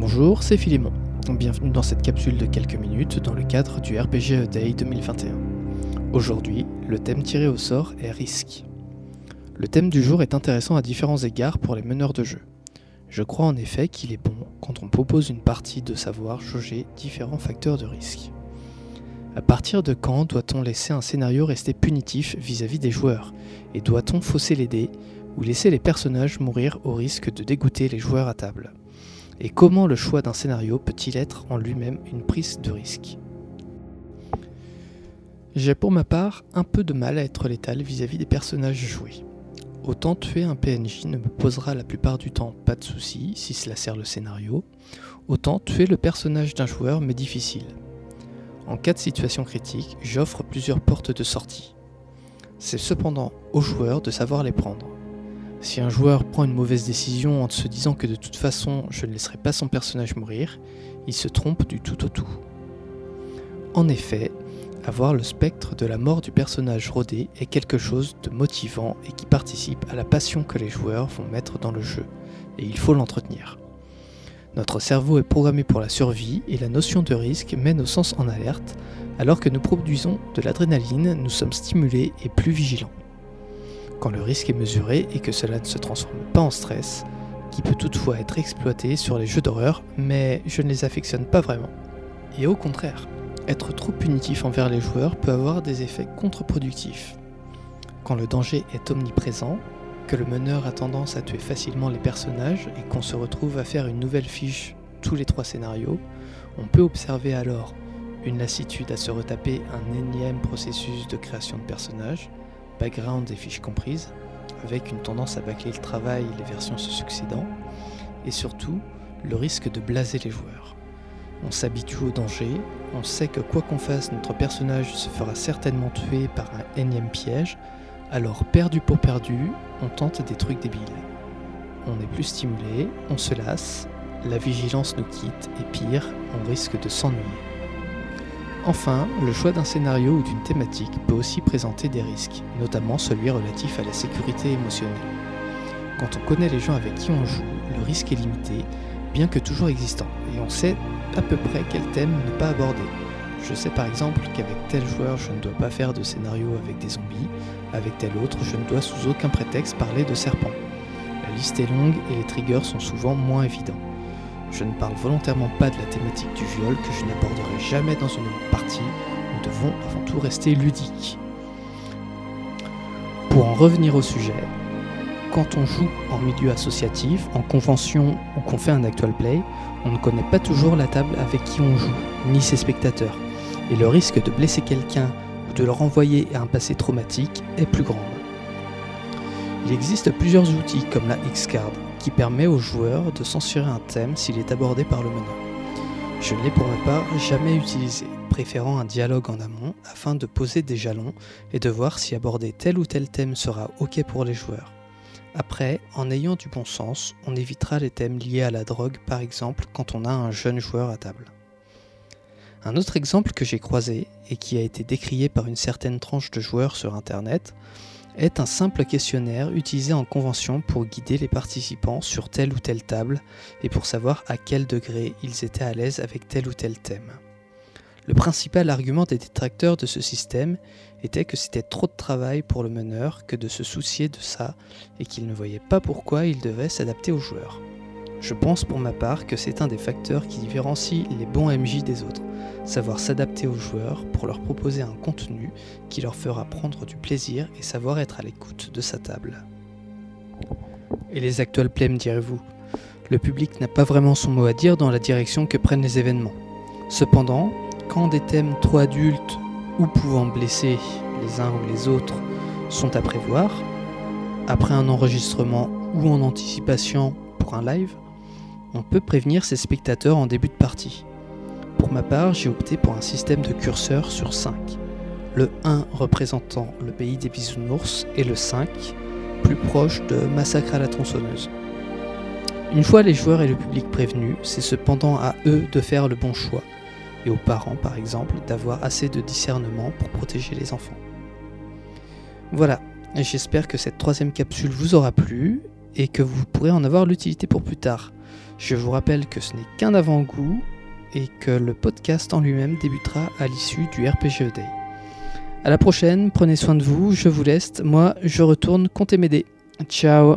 Bonjour, c'est Philémon. Bienvenue dans cette capsule de quelques minutes dans le cadre du RPG Day 2021. Aujourd'hui, le thème tiré au sort est risque. Le thème du jour est intéressant à différents égards pour les meneurs de jeu. Je crois en effet qu'il est bon, quand on propose une partie, de savoir jauger différents facteurs de risque. À partir de quand doit-on laisser un scénario rester punitif vis-à-vis des joueurs? Et doit-on fausser les dés ou laisser les personnages mourir au risque de dégoûter les joueurs à table? Et comment le choix d'un scénario peut-il être en lui-même une prise de risque? J'ai pour ma part un peu de mal à être létal vis-à-vis des personnages joués. Autant tuer un PNJ ne me posera la plupart du temps pas de soucis si cela sert le scénario, autant tuer le personnage d'un joueur m'est difficile. En cas de situation critique, j'offre plusieurs portes de sortie. C'est cependant au joueur de savoir les prendre. Si un joueur prend une mauvaise décision en se disant que de toute façon je ne laisserai pas son personnage mourir, il se trompe du tout au tout. En effet, avoir le spectre de la mort du personnage rodé est quelque chose de motivant et qui participe à la passion que les joueurs vont mettre dans le jeu, et il faut l'entretenir. Notre cerveau est programmé pour la survie et la notion de risque met nos sens en alerte, alors que nous produisons de l'adrénaline, nous sommes stimulés et plus vigilants quand le risque est mesuré et que cela ne se transforme pas en stress, qui peut toutefois être exploité sur les jeux d'horreur, mais je ne les affectionne pas vraiment. Et au contraire, être trop punitif envers les joueurs peut avoir des effets contre-productifs. Quand le danger est omniprésent, que le meneur a tendance à tuer facilement les personnages et qu'on se retrouve à faire une nouvelle fiche tous les trois scénarios, on peut observer alors une lassitude à se retaper un énième processus de création de personnages, background et fiches comprises, avec une tendance à bâcler le travail les versions se succédant, et surtout le risque de blaser les joueurs. On s'habitue au danger, on sait que quoi qu'on fasse, notre personnage se fera certainement tuer par un énième piège, alors perdu pour perdu, on tente des trucs débiles. On est plus stimulé, on se lasse, la vigilance nous quitte et pire, on risque de s'ennuyer. Enfin, le choix d'un scénario ou d'une thématique peut aussi présenter des risques, notamment celui relatif à la sécurité émotionnelle. Quand on connaît les gens avec qui on joue, le risque est limité, bien que toujours existant, et on sait à peu près quel thème ne pas aborder. Je sais par exemple qu'avec tel joueur je ne dois pas faire de scénario avec des zombies, avec tel autre je ne dois sous aucun prétexte parler de serpents. La liste est longue et les triggers sont souvent moins évidents. Je ne parle volontairement pas de la thématique du viol que je n'aborderai jamais dans une partie. Nous devons avant tout rester ludiques. Pour en revenir au sujet, quand on joue en milieu associatif, en convention ou qu'on fait un actual play, on ne connaît pas toujours la table avec qui on joue, ni ses spectateurs, et le risque de blesser quelqu'un ou de le renvoyer à un passé traumatique est plus grand. Il existe plusieurs outils comme la X-Card qui permet aux joueurs de censurer un thème s'il est abordé par le meneur. Je ne l'ai pour ma part jamais utilisé, préférant un dialogue en amont afin de poser des jalons et de voir si aborder tel ou tel thème sera ok pour les joueurs. Après, en ayant du bon sens, on évitera les thèmes liés à la drogue par exemple quand on a un jeune joueur à table. Un autre exemple que j'ai croisé et qui a été décrié par une certaine tranche de joueurs sur internet est un simple questionnaire utilisé en convention pour guider les participants sur telle ou telle table et pour savoir à quel degré ils étaient à l'aise avec tel ou tel thème. Le principal argument des détracteurs de ce système était que c'était trop de travail pour le meneur que de se soucier de ça et qu'il ne voyait pas pourquoi il devait s'adapter aux joueurs. Je pense pour ma part que c'est un des facteurs qui différencie les bons MJ des autres, savoir s'adapter aux joueurs pour leur proposer un contenu qui leur fera prendre du plaisir et savoir être à l'écoute de sa table. Et les actuels plays, me direz-vous? Le public n'a pas vraiment son mot à dire dans la direction que prennent les événements. Cependant, quand des thèmes trop adultes ou pouvant blesser les uns ou les autres sont à prévoir, après un enregistrement ou en anticipation pour un live, on peut prévenir ses spectateurs en début de partie. Pour ma part, j'ai opté pour un système de curseurs sur 5. Le 1 représentant le pays des bisounours et le 5 plus proche de Massacre à la tronçonneuse. Une fois les joueurs et le public prévenus, c'est cependant à eux de faire le bon choix, et aux parents par exemple d'avoir assez de discernement pour protéger les enfants. Voilà, j'espère que cette troisième capsule vous aura plu et que vous pourrez en avoir l'utilité pour plus tard. Je vous rappelle que ce n'est qu'un avant-goût et que le podcast en lui-même débutera à l'issue du RPG Day. À la prochaine, prenez soin de vous, je vous laisse. Moi, je retourne compter m'aider. Ciao